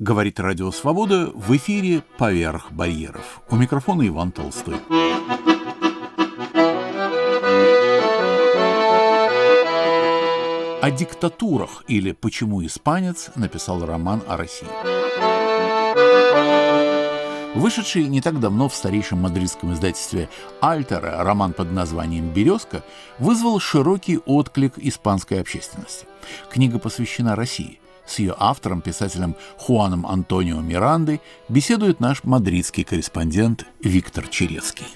Говорит Радио Свобода в эфире «Поверх барьеров». У микрофона Иван Толстой. О диктатурах или «Почему испанец» написал роман о России. Вышедший не так давно в старейшем мадридском издательстве «Альтера» роман под названием «Березка» вызвал широкий отклик испанской общественности. Книга посвящена России. С ее автором, писателем Хуаном Антонио Мирандой, беседует наш мадридский корреспондент Виктор Черецкий.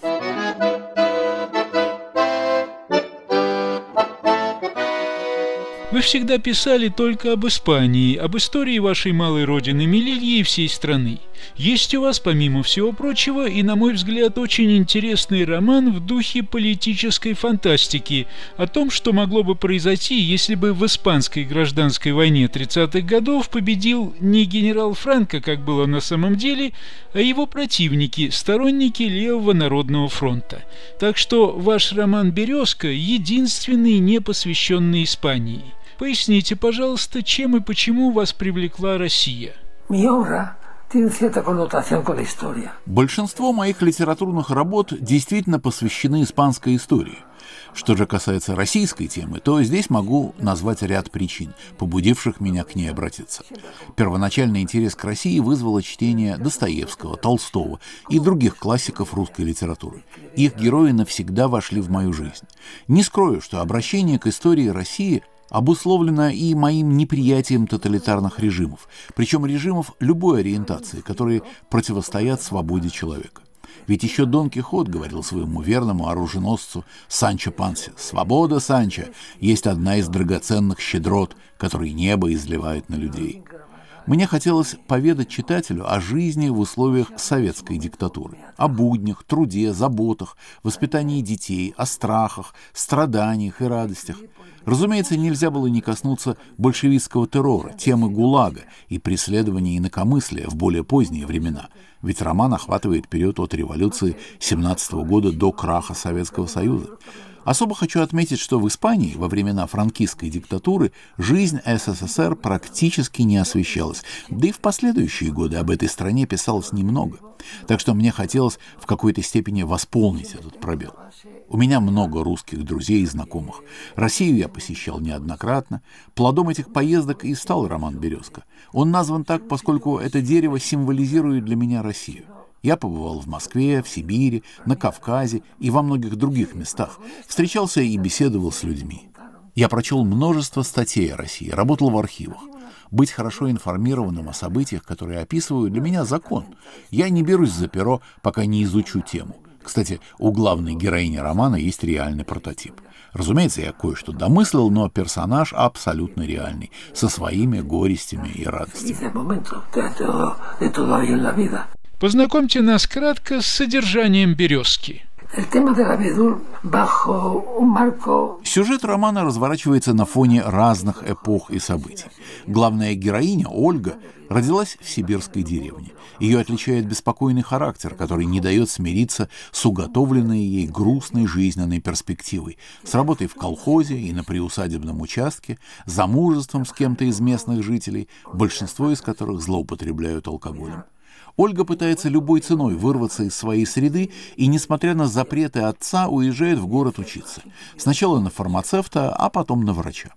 Вы всегда писали только об Испании, об истории вашей малой родины Мелильи и всей страны. Есть у вас, помимо всего прочего, и, на мой взгляд, очень интересный роман в духе политической фантастики о том, что могло бы произойти, если бы в испанской гражданской войне 30-х годов победил не генерал Франко, как было на самом деле, а его противники, сторонники Левого народного фронта. Так что ваш роман «Березка» единственный, не посвященный Испании. Поясните, пожалуйста, чем и почему вас привлекла Россия? Большинство моих литературных работ действительно посвящены испанской истории. Что же касается российской темы, то здесь могу назвать ряд причин, побудивших меня к ней обратиться. Первоначальный интерес к России вызвало чтение Достоевского, Толстого и других классиков русской литературы. Их герои навсегда вошли в мою жизнь. Не скрою, что обращение к истории России – обусловлено и моим неприятием тоталитарных режимов, причем режимов любой ориентации, которые противостоят свободе человека. Ведь еще Дон Кихот говорил своему верному оруженосцу Санчо Пансе, «Свобода, Санчо, есть одна из драгоценных щедрот, которые небо изливает на людей». Мне хотелось поведать читателю о жизни в условиях советской диктатуры, о буднях, труде, заботах, воспитании детей, о страхах, страданиях и радостях. Разумеется, нельзя было не коснуться большевистского террора, темы ГУЛАГа и преследования инакомыслия в более поздние времена, ведь роман охватывает период от революции 17 года до краха Советского Союза. Особо хочу отметить, что в Испании во времена франкистской диктатуры жизнь СССР практически не освещалась, да и в последующие годы об этой стране писалось немного. Так что мне хотелось в какой-то степени восполнить этот пробел. У меня много русских друзей и знакомых. Россию я посещал неоднократно. Плодом этих поездок и стал роман «Березка». Он назван так, поскольку это дерево символизирует для меня Россию. Я побывал в Москве, в Сибири, на Кавказе и во многих других местах. Встречался и беседовал с людьми. Я прочел множество статей о России, работал в архивах. Быть хорошо информированным о событиях, которые описываю, для меня закон. Я не берусь за перо, пока не изучу тему. Кстати, у главной героини романа есть реальный прототип. Разумеется, я кое-что домыслил, но персонаж абсолютно реальный, со своими горестями и радостями. Познакомьте нас кратко с содержанием «Березки». Сюжет романа разворачивается на фоне разных эпох и событий. Главная героиня, Ольга, родилась в сибирской деревне. Ее отличает беспокойный характер, который не дает смириться с уготовленной ей грустной жизненной перспективой, с работой в колхозе и на приусадебном участке, замужеством с кем-то из местных жителей, большинство из которых злоупотребляют алкоголем. Ольга пытается любой ценой вырваться из своей среды и, несмотря на запреты отца, уезжает в город учиться. Сначала на фармацевта, а потом на врача.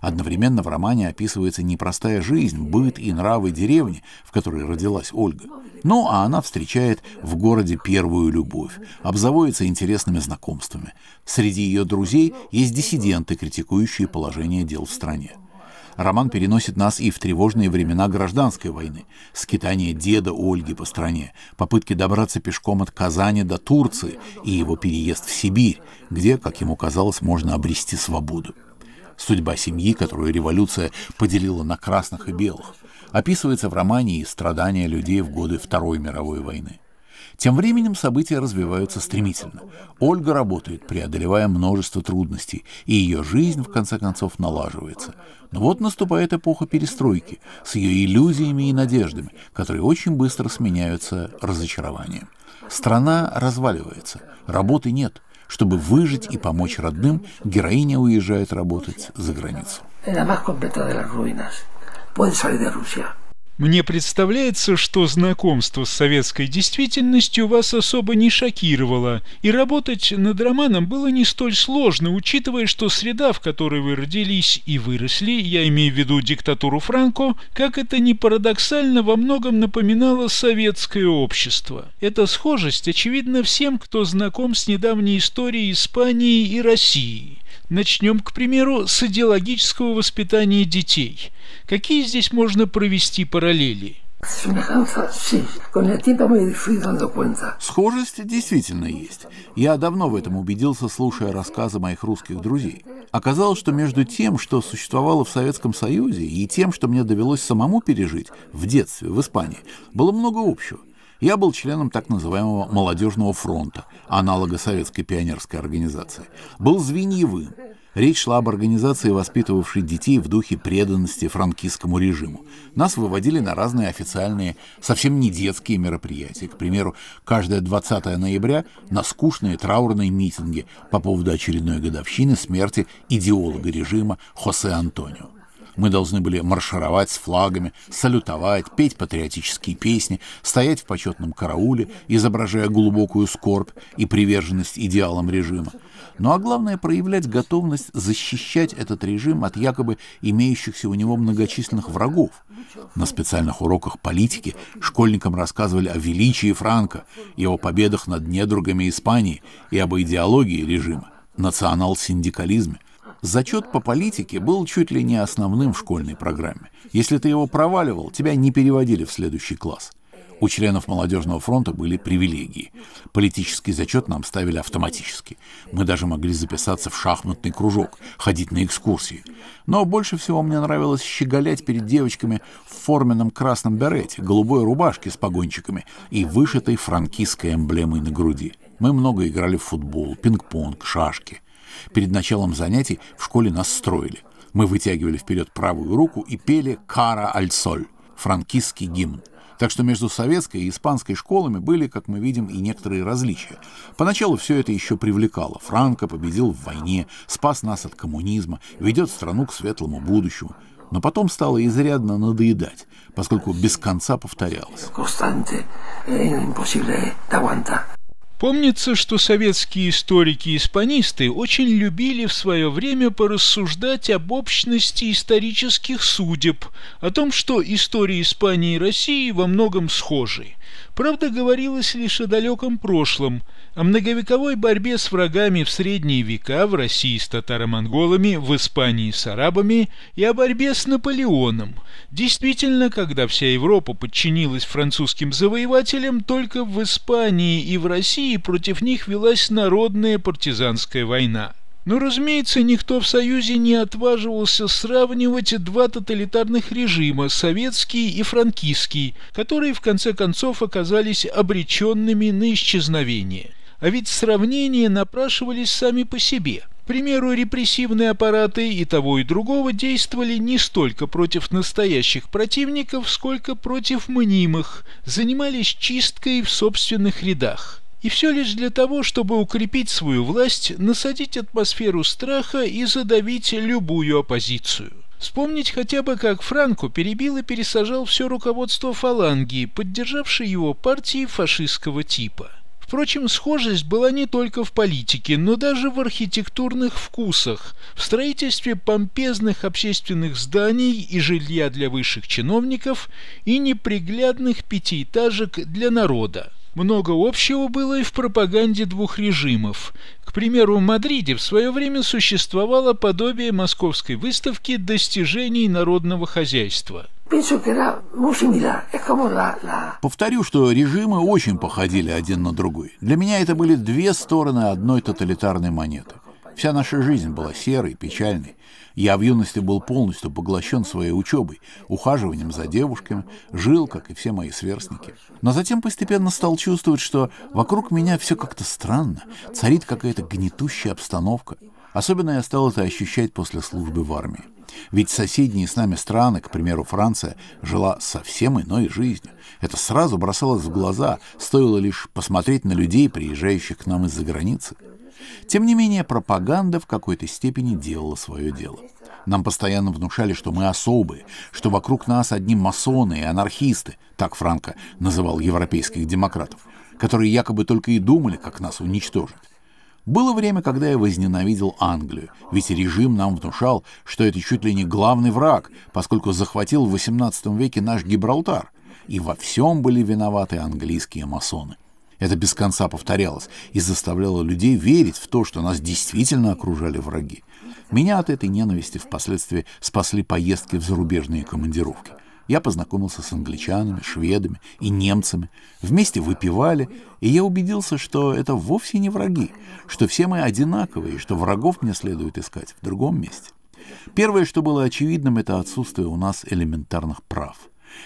Одновременно в романе описывается непростая жизнь, быт и нравы деревни, в которой родилась Ольга. Ну, а она встречает в городе первую любовь, обзаводится интересными знакомствами. Среди ее друзей есть диссиденты, критикующие положение дел в стране. Роман переносит нас и в тревожные времена гражданской войны. Скитание деда Ольги по стране, попытки добраться пешком от Казани до Турции и его переезд в Сибирь, где, как ему казалось, можно обрести свободу. Судьба семьи, которую революция поделила на красных и белых, описывается в романе и страдания людей в годы Второй мировой войны. Тем временем события развиваются стремительно. Ольга работает, преодолевая множество трудностей, и ее жизнь, в конце концов, налаживается. Но вот наступает эпоха перестройки с ее иллюзиями и надеждами, которые очень быстро сменяются разочарованием. Страна разваливается, работы нет. Чтобы выжить и помочь родным, героиня уезжает работать за границу. Мне представляется, что знакомство с советской действительностью вас особо не шокировало, и работать над романом было не столь сложно, учитывая, что среда, в которой вы родились и выросли, я имею в виду диктатуру Франко, как это ни парадоксально, во многом напоминала советское общество. Эта схожесть очевидна всем, кто знаком с недавней историей Испании и России. Начнем, к примеру, с идеологического воспитания детей. Какие здесь можно провести параллели? Схожесть действительно есть. Я давно в этом убедился, слушая рассказы моих русских друзей. Оказалось, что между тем, что существовало в Советском Союзе, и тем, что мне довелось самому пережить в детстве в Испании, было много общего. Я был членом так называемого «молодежного фронта», аналога советской пионерской организации. Был звеньевым. Речь шла об организации, воспитывавшей детей в духе преданности франкистскому режиму. Нас выводили на разные официальные, совсем не детские мероприятия. К примеру, каждое 20 ноября на скучные траурные митинги по поводу очередной годовщины смерти идеолога режима Хосе Антонио. Мы должны были маршировать с флагами, салютовать, петь патриотические песни, стоять в почетном карауле, изображая глубокую скорбь и приверженность идеалам режима. Ну а главное, проявлять готовность защищать этот режим от якобы имеющихся у него многочисленных врагов. На специальных уроках политики школьникам рассказывали о величии Франка и о победах над недругами Испании и об идеологии режима, национал-синдикализме. Зачет по политике был чуть ли не основным в школьной программе. Если ты его проваливал, тебя не переводили в следующий класс. У членов молодежного фронта были привилегии. Политический зачет нам ставили автоматически. Мы даже могли записаться в шахматный кружок, ходить на экскурсии. Но больше всего мне нравилось щеголять перед девочками в форменном красном берете, голубой рубашке с погончиками и вышитой франкистской эмблемой на груди. Мы много играли в футбол, пинг-понг, шашки. Перед началом занятий в школе нас строили. Мы вытягивали вперед правую руку и пели «Кара аль соль» — франкистский гимн. Так что между советской и испанской школами были, как мы видим, и некоторые различия. Поначалу все это еще привлекало. Франко победил в войне, спас нас от коммунизма, ведет страну к светлому будущему. Но потом стало изрядно надоедать, поскольку без конца повторялось. Помнится, что советские историки-испанисты очень любили в свое время порассуждать об общности исторических судеб, о том, что истории Испании и России во многом схожи. Правда, говорилось лишь о далеком прошлом, о многовековой борьбе с врагами в средние века в России с татаро-монголами, в Испании с арабами и о борьбе с Наполеоном. Действительно, когда вся Европа подчинилась французским завоевателям, только в Испании и в России против них велась народная партизанская война. Но, разумеется, никто в Союзе не отваживался сравнивать два тоталитарных режима, советский и франкистский, которые в конце концов оказались обреченными на исчезновение. А ведь сравнения напрашивались сами по себе. К примеру, репрессивные аппараты и того и другого действовали не столько против настоящих противников, сколько против мнимых, занимались чисткой в собственных рядах. И все лишь для того, чтобы укрепить свою власть, насадить атмосферу страха и задавить любую оппозицию. Вспомнить хотя бы, как Франко перебил и пересажал все руководство фаланги, поддержавшей его партии фашистского типа. Впрочем, схожесть была не только в политике, но даже в архитектурных вкусах, в строительстве помпезных общественных зданий и жилья для высших чиновников и неприглядных пятиэтажек для народа. Много общего было и в пропаганде двух режимов. К примеру, в Мадриде в свое время существовало подобие московской выставки достижений народного хозяйства. Повторю, что режимы очень походили один на другой. Для меня это были две стороны одной тоталитарной монеты. Вся наша жизнь была серой, печальной. Я в юности был полностью поглощен своей учебой, ухаживанием за девушками, жил, как и все мои сверстники. Но затем постепенно стал чувствовать, что вокруг меня все как-то странно, царит какая-то гнетущая обстановка. Особенно я стал это ощущать после службы в армии. Ведь соседние с нами страны, к примеру, Франция, жила совсем иной жизнью. Это сразу бросалось в глаза, стоило лишь посмотреть на людей, приезжающих к нам из-за границы. Тем не менее, пропаганда в какой-то степени делала свое дело. Нам постоянно внушали, что мы особые, что вокруг нас одни масоны и анархисты, так Франко называл европейских демократов, которые якобы только и думали, как нас уничтожить. Было время, когда я возненавидел Англию, ведь режим нам внушал, что это чуть ли не главный враг, поскольку захватил в XVIII веке наш Гибралтар, и во всем были виноваты английские масоны. Это без конца повторялось и заставляло людей верить в то, что нас действительно окружали враги. Меня от этой ненависти впоследствии спасли поездки в зарубежные командировки. Я познакомился с англичанами, шведами и немцами. Вместе выпивали, и я убедился, что это вовсе не враги, что все мы одинаковые, и что врагов мне следует искать в другом месте. Первое, что было очевидным, это отсутствие у нас элементарных прав.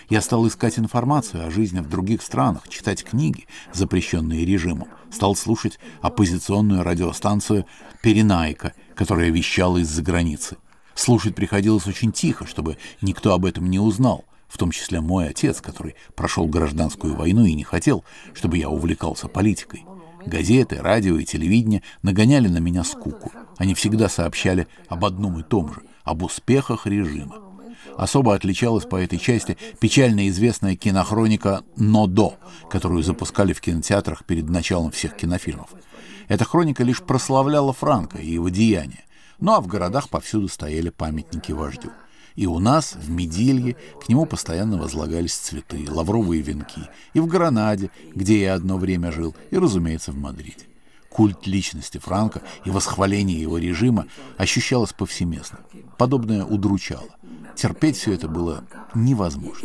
Я стал искать информацию о жизни в других странах, читать книги, запрещенные режимом, стал слушать оппозиционную радиостанцию «Перенайка», которая вещала из-за границы. Слушать приходилось очень тихо, чтобы никто об этом не узнал, в том числе мой отец, который прошел гражданскую войну и не хотел, чтобы я увлекался политикой. Газеты, радио и телевидение нагоняли на меня скуку. Они всегда сообщали об одном и том же, об успехах режима. Особо отличалась по этой части печально известная кинохроника «Нодо», которую запускали в кинотеатрах перед началом всех кинофильмов. Эта хроника лишь прославляла Франка и его деяния, ну а в городах повсюду стояли памятники вождю. И у нас, в Медилье, к нему постоянно возлагались цветы, лавровые венки, и в Гранаде, где я одно время жил, и, разумеется, в Мадриде. Культ личности Франка и восхваление его режима ощущалось повсеместно. Подобное удручало. Терпеть все это было невозможно.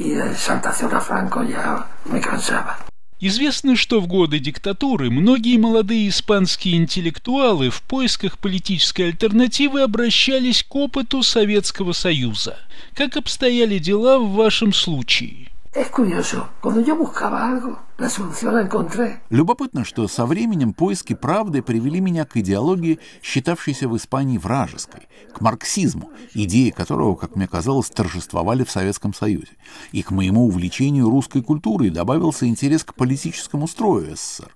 Известно, что в годы диктатуры многие молодые испанские интеллектуалы в поисках политической альтернативы обращались к опыту Советского Союза. Как обстояли дела в вашем случае? Es curioso, cuando yo buscaba algo, la solución la encontré. Любопытно, что со временем поиски правды привели меня к идеологии, считавшейся в Испании вражеской, к марксизму, идеи которого, как мне казалось, торжествовали в Советском Союзе. И к моему увлечению русской культурой добавился интерес к политическому строю СССР.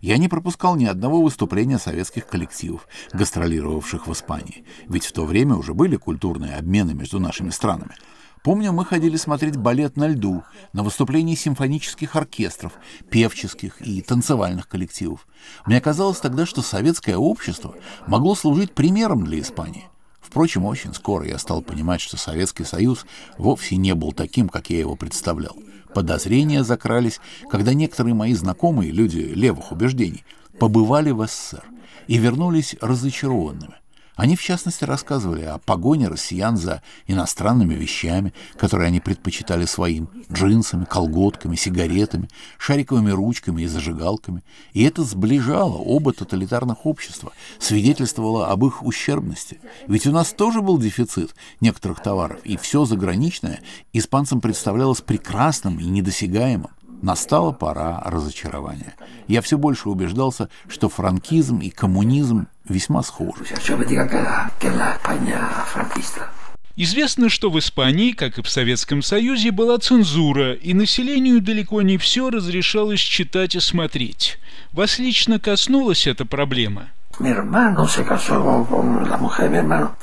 Я не пропускал ни одного выступления советских коллективов, гастролировавших в Испании, ведь в то время уже были культурные обмены между нашими странами – Помню, мы ходили смотреть балет на льду, на выступления симфонических оркестров, певческих и танцевальных коллективов. Мне казалось тогда, что советское общество могло служить примером для Испании. Впрочем, очень скоро я стал понимать, что Советский Союз вовсе не был таким, как я его представлял. Подозрения закрались, когда некоторые мои знакомые, люди левых убеждений, побывали в СССР и вернулись разочарованными. Они, в частности, рассказывали о погоне россиян за иностранными вещами, которые они предпочитали своим, джинсами, колготками, сигаретами, шариковыми ручками и зажигалками. И это сближало оба тоталитарных общества, свидетельствовало об их ущербности. Ведь у нас тоже был дефицит некоторых товаров, и все заграничное испанцам представлялось прекрасным и недосягаемым. Настала пора разочарования. Я все больше убеждался, что франкизм и коммунизм весьма схожи. Известно, что в Испании, как и в Советском Союзе, была цензура, и населению далеко не все разрешалось читать и смотреть. Вас лично коснулась эта проблема?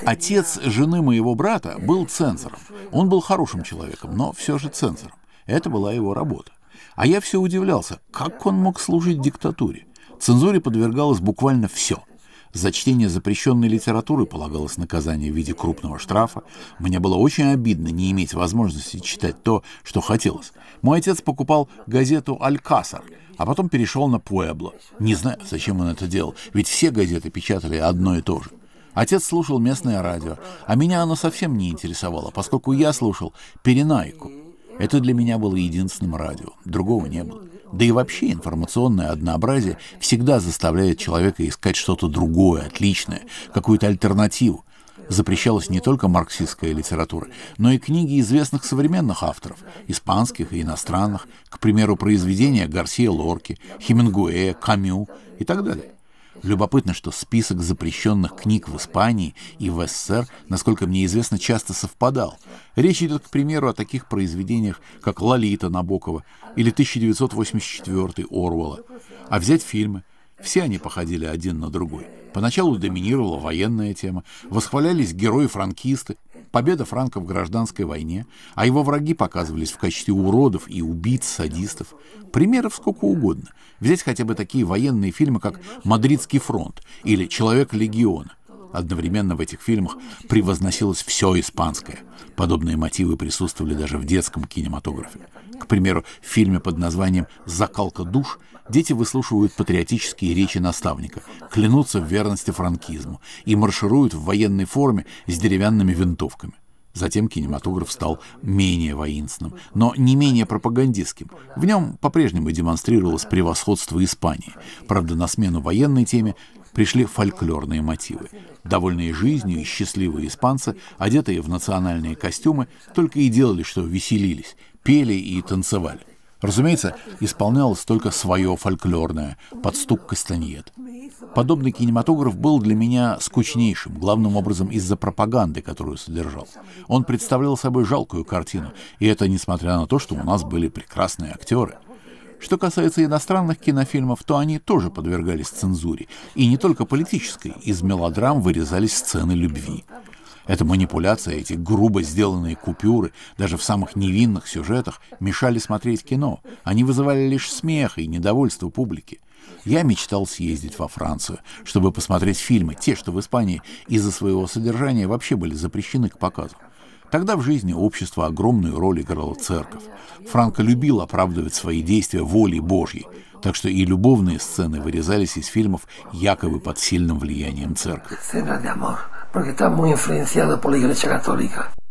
Отец жены моего брата был цензором. Он был хорошим человеком, но все же цензором. Это была его работа. А я все удивлялся, как он мог служить диктатуре. Цензуре подвергалось буквально все. За чтение запрещенной литературы полагалось наказание в виде крупного штрафа. Мне было очень обидно не иметь возможности читать то, что хотелось. Мой отец покупал газету «Алькасар», а потом перешел на «Пуэбло». Не знаю, зачем он это делал, ведь все газеты печатали одно и то же. Отец слушал местное радио, а меня оно совсем не интересовало, поскольку я слушал «Перенайку». Это для меня было единственным радио, другого не было. Да и вообще информационное однообразие всегда заставляет человека искать что-то другое, отличное, какую-то альтернативу. Запрещалась не только марксистская литература, но и книги известных современных авторов, испанских и иностранных, к примеру, произведения Гарсия Лорки, Хемингуэя, Камю и так далее. Любопытно, что список запрещенных книг в Испании и в СССР, насколько мне известно, часто совпадал. Речь идет, к примеру, о таких произведениях, как «Лолита» Набокова или 1984 Орвелла. А взять фильмы. Все они походили один на другой. Поначалу доминировала военная тема, восхвалялись герои-франкисты, победа Франка в гражданской войне, а его враги показывались в качестве уродов и убийц, садистов. Примеров сколько угодно. Взять хотя бы такие военные фильмы, как «Мадридский фронт» или «Человек легиона». Одновременно в этих фильмах превозносилось все испанское. Подобные мотивы присутствовали даже в детском кинематографе. К примеру, в фильме под названием «Закалка душ» дети выслушивают патриотические речи наставника, клянутся в верности франкизму и маршируют в военной форме с деревянными винтовками. Затем кинематограф стал менее воинственным, но не менее пропагандистским. В нем по-прежнему демонстрировалось превосходство Испании. Правда, на смену военной теме пришли фольклорные мотивы. Довольные жизнью и счастливые испанцы, одетые в национальные костюмы, только и делали, что веселились, пели и танцевали. Разумеется, исполнялось только свое фольклорное, под стук кастаньет. Подобный кинематограф был для меня скучнейшим, главным образом из-за пропаганды, которую содержал. Он представлял собой жалкую картину, и это несмотря на то, что у нас были прекрасные актеры. Что касается иностранных кинофильмов, то они тоже подвергались цензуре, и не только политической, из мелодрам вырезались сцены любви. Эта манипуляция, эти грубо сделанные купюры, даже в самых невинных сюжетах, мешали смотреть кино. Они вызывали лишь смех и недовольство публики. Я мечтал съездить во Францию, чтобы посмотреть фильмы, те, что в Испании из-за своего содержания вообще были запрещены к показу. Тогда в жизни общества огромную роль играла церковь. Франко любил оправдывать свои действия волей Божьей, так что и любовные сцены вырезались из фильмов якобы под сильным влиянием церкви.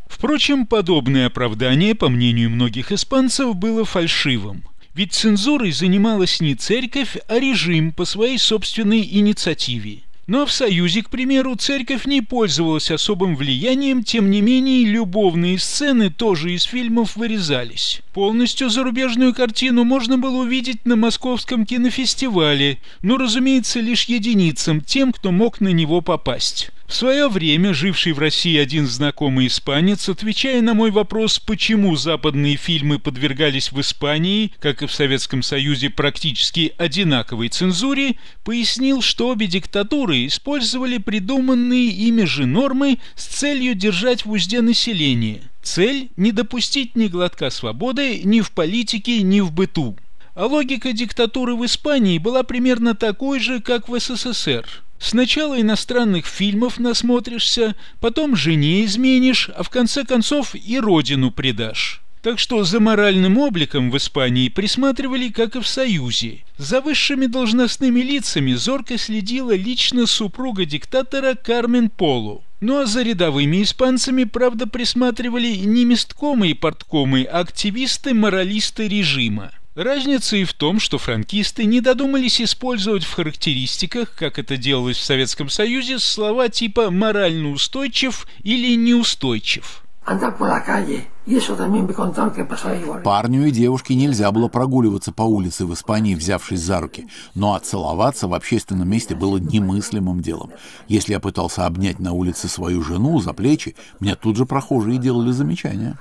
Впрочем, подобное оправдание, по мнению многих испанцев, было фальшивым. Ведь цензурой занималась не церковь, а режим по своей собственной инициативе. Но в Союзе, к примеру, церковь не пользовалась особым влиянием, тем не менее любовные сцены тоже из фильмов вырезались. Полностью зарубежную картину можно было увидеть на Московском кинофестивале, но, разумеется, лишь единицам, тем, кто мог на него попасть. В свое время живший в России один знакомый испанец, отвечая на мой вопрос, почему западные фильмы подвергались в Испании, как и в Советском Союзе, практически одинаковой цензуре, пояснил, что обе диктатуры использовали придуманные ими же нормы с целью держать в узде население. Цель – не допустить ни глотка свободы ни в политике, ни в быту. А логика диктатуры в Испании была примерно такой же, как в СССР – Сначала иностранных фильмов насмотришься, потом жене изменишь, а в конце концов и родину предашь. Так что за моральным обликом в Испании присматривали, как и в Союзе. За высшими должностными лицами зорко следила лично супруга диктатора Кармен Полу. Ну а за рядовыми испанцами, правда, присматривали не месткомы и порткомы, а активисты-моралисты режима. Разница и в том, что франкисты не додумались использовать в характеристиках, как это делалось в Советском Союзе, слова типа «морально устойчив» или «неустойчив». Парню и девушке нельзя было прогуливаться по улице в Испании, взявшись за руки, но отцеловаться в общественном месте было немыслимым делом. Если я пытался обнять на улице свою жену за плечи, мне тут же прохожие делали замечания.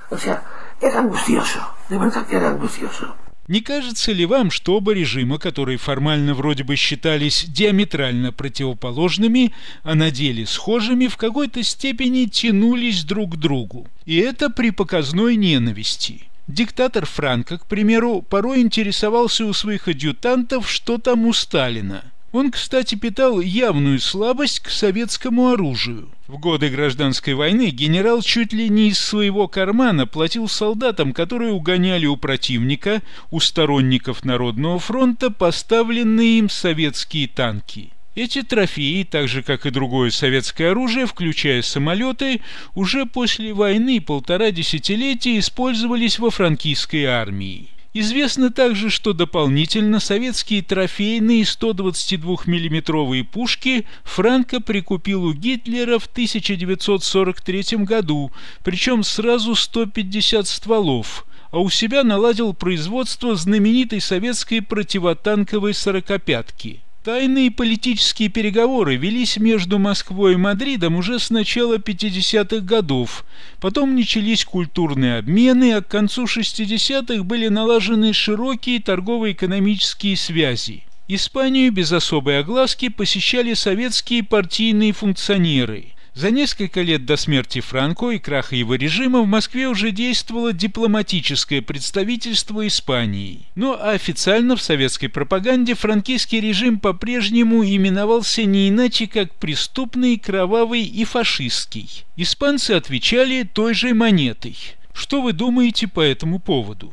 Не кажется ли вам, что оба режима, которые формально вроде бы считались диаметрально противоположными, а на деле схожими, в какой-то степени тянулись друг к другу? И это при показной ненависти. Диктатор Франко, к примеру, порой интересовался у своих адъютантов, что там у Сталина – он, кстати, питал явную слабость к советскому оружию. В годы гражданской войны генерал чуть ли не из своего кармана платил солдатам, которые угоняли у противника, у сторонников Народного фронта, поставленные им советские танки. Эти трофеи, так же как и другое советское оружие, включая самолеты, уже после войны полтора десятилетия использовались во франкистской армии. Известно также, что дополнительно советские трофейные 122 миллиметровые пушки Франко прикупил у Гитлера в 1943 году, причем сразу 150 стволов, а у себя наладил производство знаменитой советской противотанковой сорокопятки – Тайные политические переговоры велись между Москвой и Мадридом уже с начала 50-х годов. Потом начались культурные обмены, а к концу 60-х были налажены широкие торгово-экономические связи. Испанию без особой огласки посещали советские партийные функционеры. За несколько лет до смерти Франко и краха его режима в Москве уже действовало дипломатическое представительство Испании. Но официально в советской пропаганде франкийский режим по-прежнему именовался не иначе как преступный, кровавый и фашистский. Испанцы отвечали той же монетой. Что вы думаете по этому поводу?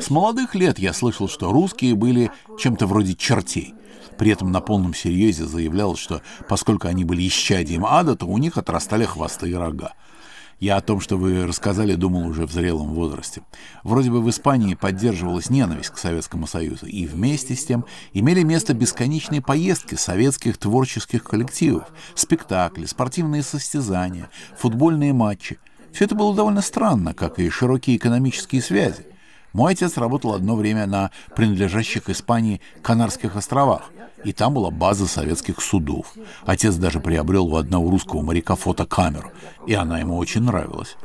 С молодых лет я слышал, что русские были чем-то вроде чертей. При этом на полном серьезе заявлял, что поскольку они были исчадием ада, то у них отрастали хвосты и рога. Я о том, что вы рассказали, думал уже в зрелом возрасте. Вроде бы в Испании поддерживалась ненависть к Советскому Союзу, и вместе с тем имели место бесконечные поездки советских творческих коллективов, спектакли, спортивные состязания, футбольные матчи. Все это было довольно странно, как и широкие экономические связи. Мой отец работал одно время на принадлежащих Испании Канарских островах, и там была база советских судов. Отец даже приобрел у одного русского моряка фотокамеру, и она ему очень нравилась.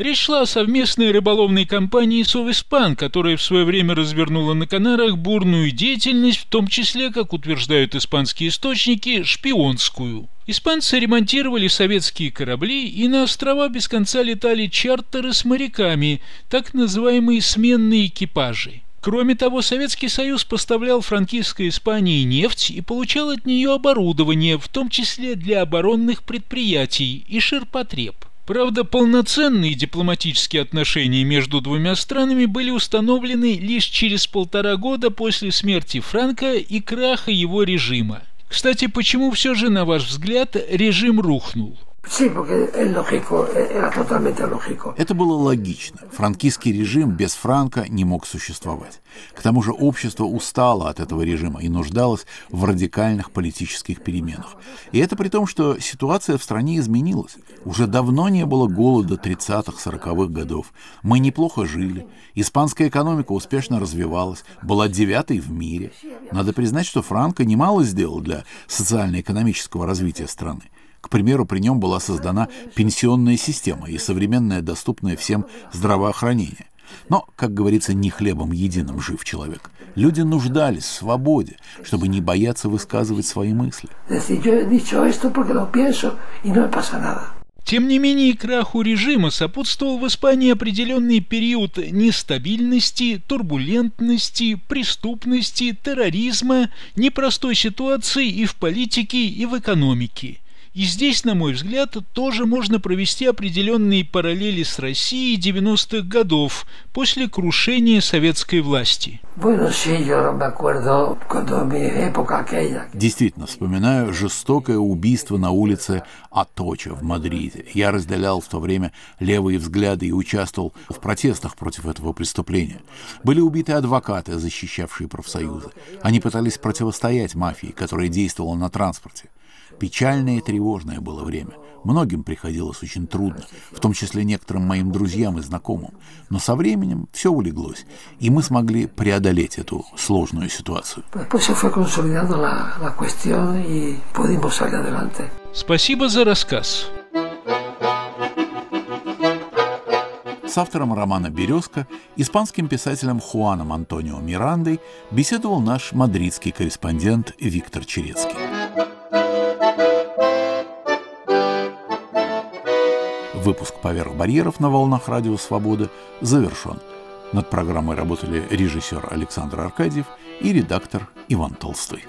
Речь шла о совместной рыболовной компании «Совиспан», которая в свое время развернула на Канарах бурную деятельность, в том числе, как утверждают испанские источники, шпионскую. Испанцы ремонтировали советские корабли, и на острова без конца летали чартеры с моряками, так называемые сменные экипажи. Кроме того, Советский Союз поставлял франкистской Испании нефть и получал от нее оборудование, в том числе для оборонных предприятий и ширпотреб. Правда, полноценные дипломатические отношения между двумя странами были установлены лишь через полтора года после смерти Франка и краха его режима. Кстати, почему все же, на ваш взгляд, режим рухнул? Это было логично. Франкистский режим без Франка не мог существовать. К тому же общество устало от этого режима и нуждалось в радикальных политических переменах. И это при том, что ситуация в стране изменилась. Уже давно не было голода 30-40-х годов. Мы неплохо жили. Испанская экономика успешно развивалась, была девятой в мире. Надо признать, что Франко немало сделал для социально-экономического развития страны. К примеру, при нем была создана пенсионная система и современное доступное всем здравоохранение. Но, как говорится, не хлебом единым жив человек. Люди нуждались в свободе, чтобы не бояться высказывать свои мысли. Тем не менее, краху режима сопутствовал в Испании определенный период нестабильности, турбулентности, преступности, терроризма, непростой ситуации и в политике, и в экономике – и здесь, на мой взгляд, тоже можно провести определенные параллели с Россией 90-х годов после крушения советской власти. Действительно, вспоминаю жестокое убийство на улице Аточа в Мадриде. Я разделял в то время левые взгляды и участвовал в протестах против этого преступления. Были убиты адвокаты, защищавшие профсоюзы. Они пытались противостоять мафии, которая действовала на транспорте. Печальное и тревожное было время. Многим приходилось очень трудно, в том числе некоторым моим друзьям и знакомым. Но со временем все улеглось, и мы смогли преодолеть эту сложную ситуацию. Спасибо за рассказ. С автором романа «Березка», испанским писателем Хуаном Антонио Мирандой беседовал наш мадридский корреспондент Виктор Черецкий. Выпуск «Поверх барьеров» на волнах Радио Свобода завершен. Над программой работали режиссер Александр Аркадьев и редактор Иван Толстой.